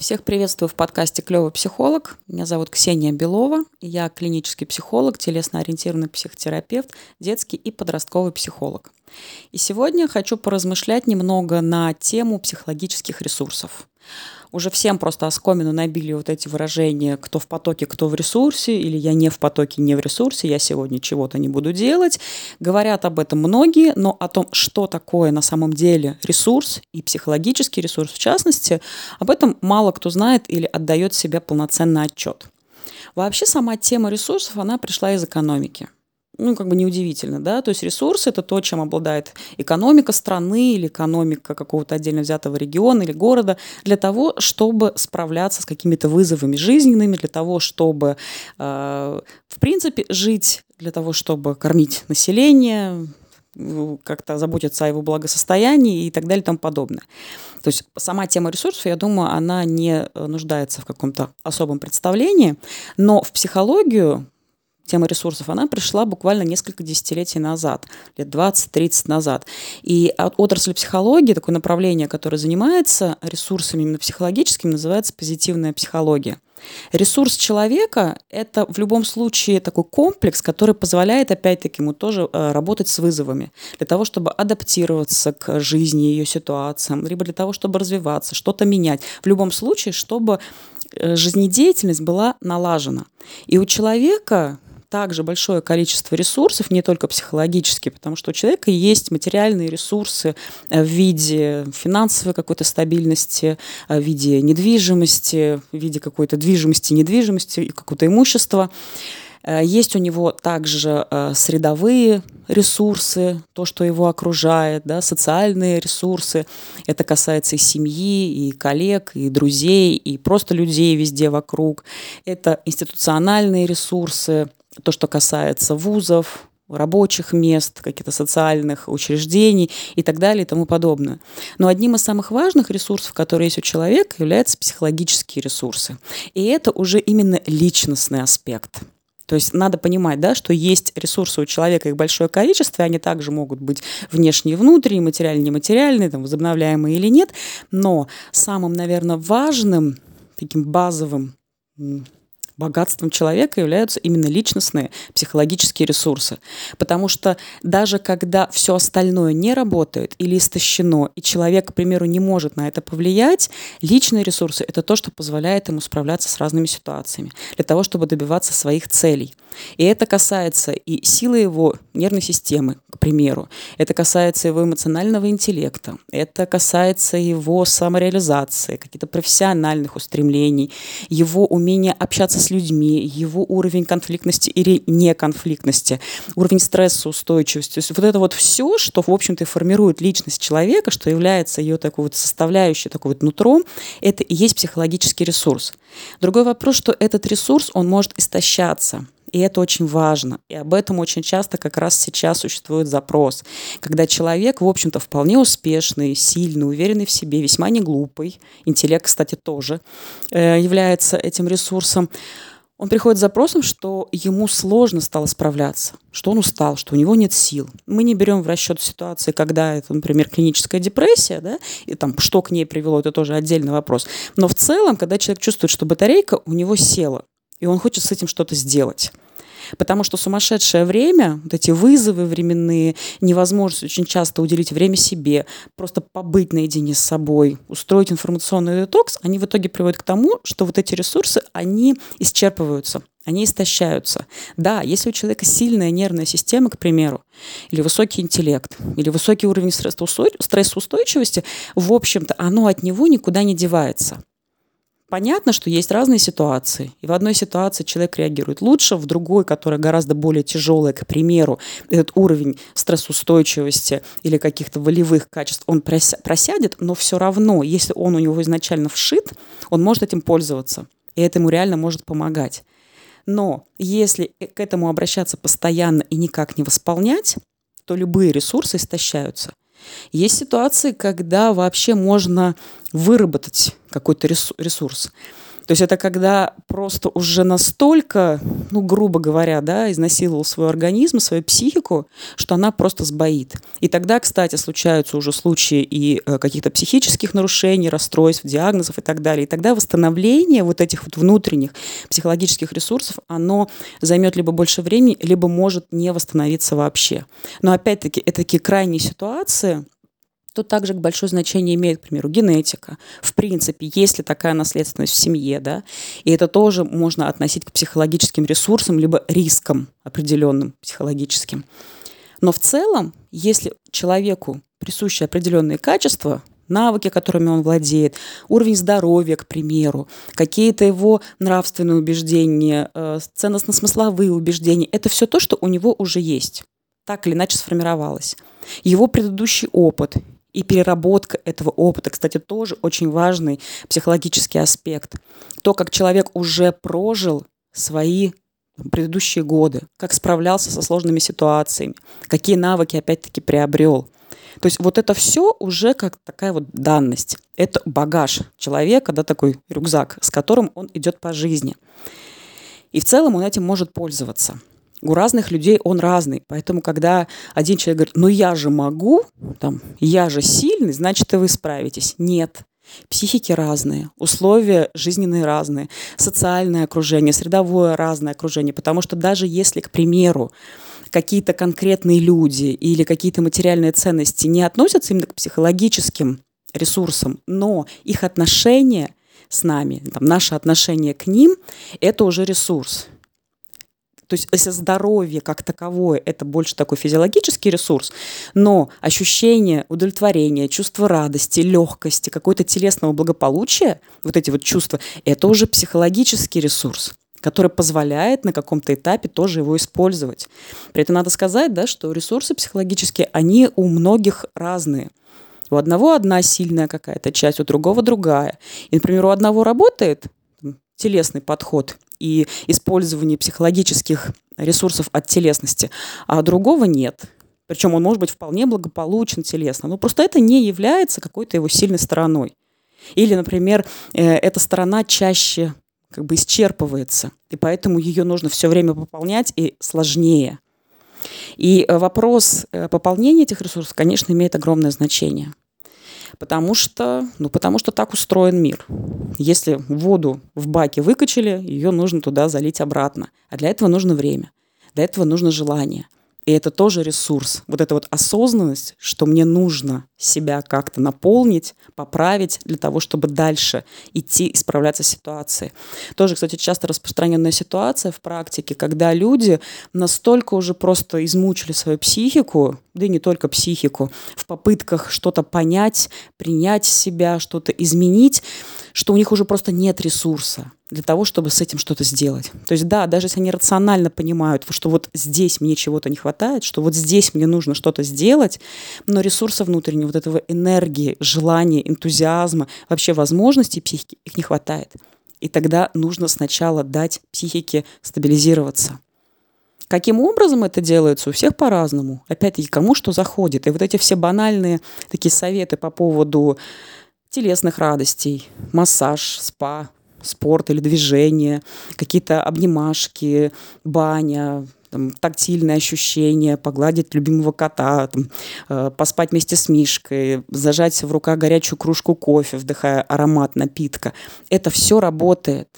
Всех приветствую в подкасте «Клевый психолог». Меня зовут Ксения Белова. Я клинический психолог, телесно-ориентированный психотерапевт, детский и подростковый психолог. И сегодня хочу поразмышлять немного на тему психологических ресурсов уже всем просто оскомину набили вот эти выражения «кто в потоке, кто в ресурсе» или «я не в потоке, не в ресурсе, я сегодня чего-то не буду делать». Говорят об этом многие, но о том, что такое на самом деле ресурс и психологический ресурс в частности, об этом мало кто знает или отдает себе полноценный отчет. Вообще сама тема ресурсов, она пришла из экономики – ну, как бы неудивительно, да, то есть ресурсы – это то, чем обладает экономика страны или экономика какого-то отдельно взятого региона или города для того, чтобы справляться с какими-то вызовами жизненными, для того, чтобы, э, в принципе, жить, для того, чтобы кормить население, как-то заботиться о его благосостоянии и так далее и тому подобное. То есть сама тема ресурсов, я думаю, она не нуждается в каком-то особом представлении, но в психологию тема ресурсов, она пришла буквально несколько десятилетий назад, лет 20-30 назад. И отрасль психологии, такое направление, которое занимается ресурсами именно психологическими, называется позитивная психология. Ресурс человека – это в любом случае такой комплекс, который позволяет, опять-таки, ему тоже э, работать с вызовами, для того, чтобы адаптироваться к жизни, ее ситуациям, либо для того, чтобы развиваться, что-то менять. В любом случае, чтобы э, жизнедеятельность была налажена. И у человека также большое количество ресурсов, не только психологические, потому что у человека есть материальные ресурсы э, в виде финансовой какой-то стабильности, э, в виде недвижимости, в виде какой-то движимости, недвижимости, какого-то имущества. Э, есть у него также средовые ресурсы, то, что его окружает, да, социальные ресурсы. Это касается и семьи, и коллег, и друзей, и просто людей везде вокруг. Это институциональные ресурсы, то, что касается вузов, рабочих мест, каких-то социальных учреждений и так далее и тому подобное. Но одним из самых важных ресурсов, которые есть у человека, являются психологические ресурсы. И это уже именно личностный аспект. То есть надо понимать, да, что есть ресурсы у человека, их большое количество, и они также могут быть внешние и внутренние, материальные, нематериальные, там, возобновляемые или нет. Но самым, наверное, важным, таким базовым богатством человека являются именно личностные психологические ресурсы. Потому что даже когда все остальное не работает или истощено, и человек, к примеру, не может на это повлиять, личные ресурсы – это то, что позволяет ему справляться с разными ситуациями, для того, чтобы добиваться своих целей. И это касается и силы его нервной системы, к примеру. Это касается его эмоционального интеллекта. Это касается его самореализации, каких-то профессиональных устремлений, его умения общаться с людьми, его уровень конфликтности или неконфликтности, уровень стресса, устойчивости. То есть вот это вот все, что, в общем-то, формирует личность человека, что является ее такой вот составляющей, такой вот нутром, это и есть психологический ресурс. Другой вопрос, что этот ресурс, он может истощаться. И это очень важно. И об этом очень часто как раз сейчас существует запрос. Когда человек, в общем-то, вполне успешный, сильный, уверенный в себе, весьма не глупый, интеллект, кстати, тоже э, является этим ресурсом, он приходит с запросом, что ему сложно стало справляться, что он устал, что у него нет сил. Мы не берем в расчет ситуации, когда это, например, клиническая депрессия, да, и там, что к ней привело, это тоже отдельный вопрос. Но в целом, когда человек чувствует, что батарейка у него села, и он хочет с этим что-то сделать. Потому что сумасшедшее время, вот эти вызовы временные, невозможность очень часто уделить время себе, просто побыть наедине с собой, устроить информационный детокс, они в итоге приводят к тому, что вот эти ресурсы, они исчерпываются они истощаются. Да, если у человека сильная нервная система, к примеру, или высокий интеллект, или высокий уровень стрессоустойчивости, в общем-то, оно от него никуда не девается. Понятно, что есть разные ситуации. И в одной ситуации человек реагирует лучше, в другой, которая гораздо более тяжелая, к примеру, этот уровень стрессоустойчивости или каких-то волевых качеств, он просядет, но все равно, если он у него изначально вшит, он может этим пользоваться. И это ему реально может помогать. Но если к этому обращаться постоянно и никак не восполнять, то любые ресурсы истощаются. Есть ситуации, когда вообще можно выработать какой-то ресурс. То есть это когда просто уже настолько, ну, грубо говоря, да, изнасиловал свой организм, свою психику, что она просто сбоит. И тогда, кстати, случаются уже случаи и э, каких-то психических нарушений, расстройств, диагнозов и так далее. И тогда восстановление вот этих вот внутренних психологических ресурсов, оно займет либо больше времени, либо может не восстановиться вообще. Но опять-таки, это такие крайние ситуации, Тут также большое значение имеет, к примеру, генетика. В принципе, есть ли такая наследственность в семье, да, и это тоже можно относить к психологическим ресурсам, либо рискам определенным психологическим. Но в целом, если человеку присущи определенные качества, навыки, которыми он владеет, уровень здоровья, к примеру, какие-то его нравственные убеждения, э, ценностно-смысловые убеждения, это все то, что у него уже есть так или иначе сформировалось. Его предыдущий опыт, и переработка этого опыта, кстати, тоже очень важный психологический аспект. То, как человек уже прожил свои предыдущие годы, как справлялся со сложными ситуациями, какие навыки опять-таки приобрел. То есть вот это все уже как такая вот данность. Это багаж человека, да, такой рюкзак, с которым он идет по жизни. И в целом он этим может пользоваться у разных людей он разный. Поэтому, когда один человек говорит, ну я же могу, там, я же сильный, значит, и вы справитесь. Нет. Психики разные, условия жизненные разные, социальное окружение, средовое разное окружение. Потому что даже если, к примеру, какие-то конкретные люди или какие-то материальные ценности не относятся именно к психологическим ресурсам, но их отношение с нами, там, наше отношение к ним, это уже ресурс. То есть если здоровье как таковое – это больше такой физиологический ресурс, но ощущение удовлетворения, чувство радости, легкости, какое-то телесного благополучия, вот эти вот чувства – это уже психологический ресурс который позволяет на каком-то этапе тоже его использовать. При этом надо сказать, да, что ресурсы психологические, они у многих разные. У одного одна сильная какая-то часть, у другого другая. И, например, у одного работает телесный подход и использование психологических ресурсов от телесности, а другого нет. Причем он может быть вполне благополучен телесно. Но просто это не является какой-то его сильной стороной. Или, например, э, эта сторона чаще как бы исчерпывается, и поэтому ее нужно все время пополнять и сложнее. И э, вопрос э, пополнения этих ресурсов, конечно, имеет огромное значение. Потому что, ну, потому что так устроен мир. Если воду в баке выкачали, ее нужно туда залить обратно. А для этого нужно время. Для этого нужно желание – и это тоже ресурс. Вот эта вот осознанность, что мне нужно себя как-то наполнить, поправить для того, чтобы дальше идти и справляться с ситуацией. Тоже, кстати, часто распространенная ситуация в практике, когда люди настолько уже просто измучили свою психику, да и не только психику, в попытках что-то понять, принять себя, что-то изменить, что у них уже просто нет ресурса для того, чтобы с этим что-то сделать. То есть да, даже если они рационально понимают, что вот здесь мне чего-то не хватает, что вот здесь мне нужно что-то сделать, но ресурса внутреннего, вот этого энергии, желания, энтузиазма, вообще возможностей психики, их не хватает. И тогда нужно сначала дать психике стабилизироваться. Каким образом это делается, у всех по-разному. Опять-таки, кому что заходит. И вот эти все банальные такие советы по поводу телесных радостей, массаж, спа, спорт или движение, какие-то обнимашки, баня, там, тактильные ощущения, погладить любимого кота, там, э, поспать вместе с Мишкой, зажать в руках горячую кружку кофе, вдыхая аромат напитка. Это все работает.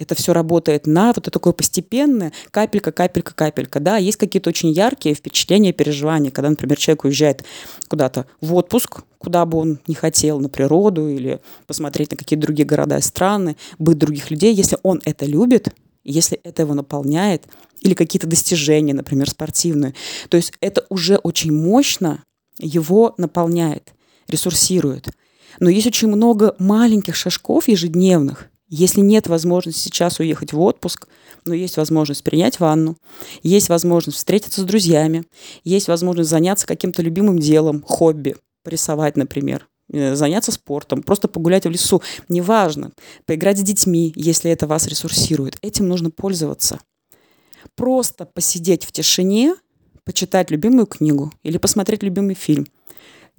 Это все работает на вот это такое постепенное, капелька, капелька, капелька. Да, есть какие-то очень яркие впечатления, переживания, когда, например, человек уезжает куда-то в отпуск, куда бы он не хотел, на природу или посмотреть на какие-то другие города и страны, быть других людей. Если он это любит, если это его наполняет, или какие-то достижения, например, спортивные, то есть это уже очень мощно его наполняет, ресурсирует. Но есть очень много маленьких шажков ежедневных, если нет возможности сейчас уехать в отпуск, но есть возможность принять ванну, есть возможность встретиться с друзьями, есть возможность заняться каким-то любимым делом, хобби, порисовать, например, э, заняться спортом, просто погулять в лесу, неважно, поиграть с детьми, если это вас ресурсирует. Этим нужно пользоваться. Просто посидеть в тишине, почитать любимую книгу или посмотреть любимый фильм –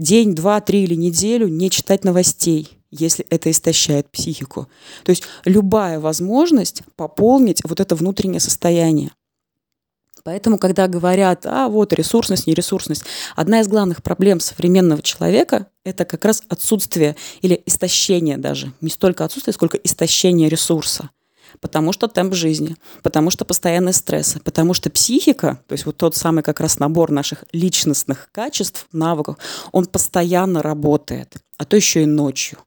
день, два, три или неделю не читать новостей, если это истощает психику. То есть любая возможность пополнить вот это внутреннее состояние. Поэтому, когда говорят, а вот ресурсность, нересурсность, одна из главных проблем современного человека – это как раз отсутствие или истощение даже. Не столько отсутствие, сколько истощение ресурса – потому что темп жизни, потому что постоянные стрессы, потому что психика, то есть вот тот самый как раз набор наших личностных качеств, навыков, он постоянно работает, а то еще и ночью.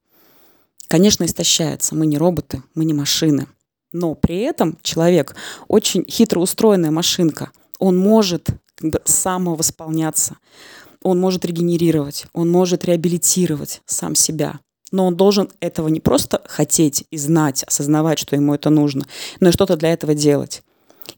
Конечно, истощается. Мы не роботы, мы не машины. Но при этом человек очень хитро устроенная машинка. Он может как бы самовосполняться, он может регенерировать, он может реабилитировать сам себя но он должен этого не просто хотеть и знать, осознавать, что ему это нужно, но и что-то для этого делать.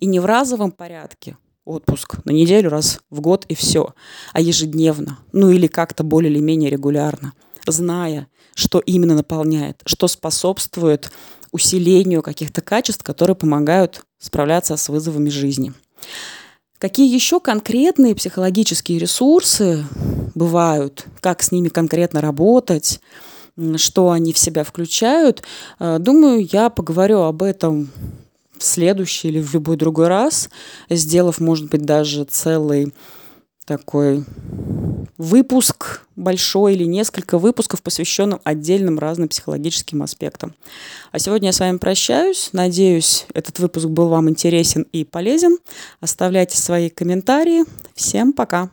И не в разовом порядке, отпуск на неделю раз в год и все, а ежедневно, ну или как-то более или менее регулярно, зная, что именно наполняет, что способствует усилению каких-то качеств, которые помогают справляться с вызовами жизни. Какие еще конкретные психологические ресурсы бывают, как с ними конкретно работать, что они в себя включают. Э, думаю, я поговорю об этом в следующий или в любой другой раз, сделав, может быть, даже целый такой выпуск большой или несколько выпусков, посвященных отдельным разным психологическим аспектам. А сегодня я с вами прощаюсь. Надеюсь, этот выпуск был вам интересен и полезен. Оставляйте свои комментарии. Всем пока!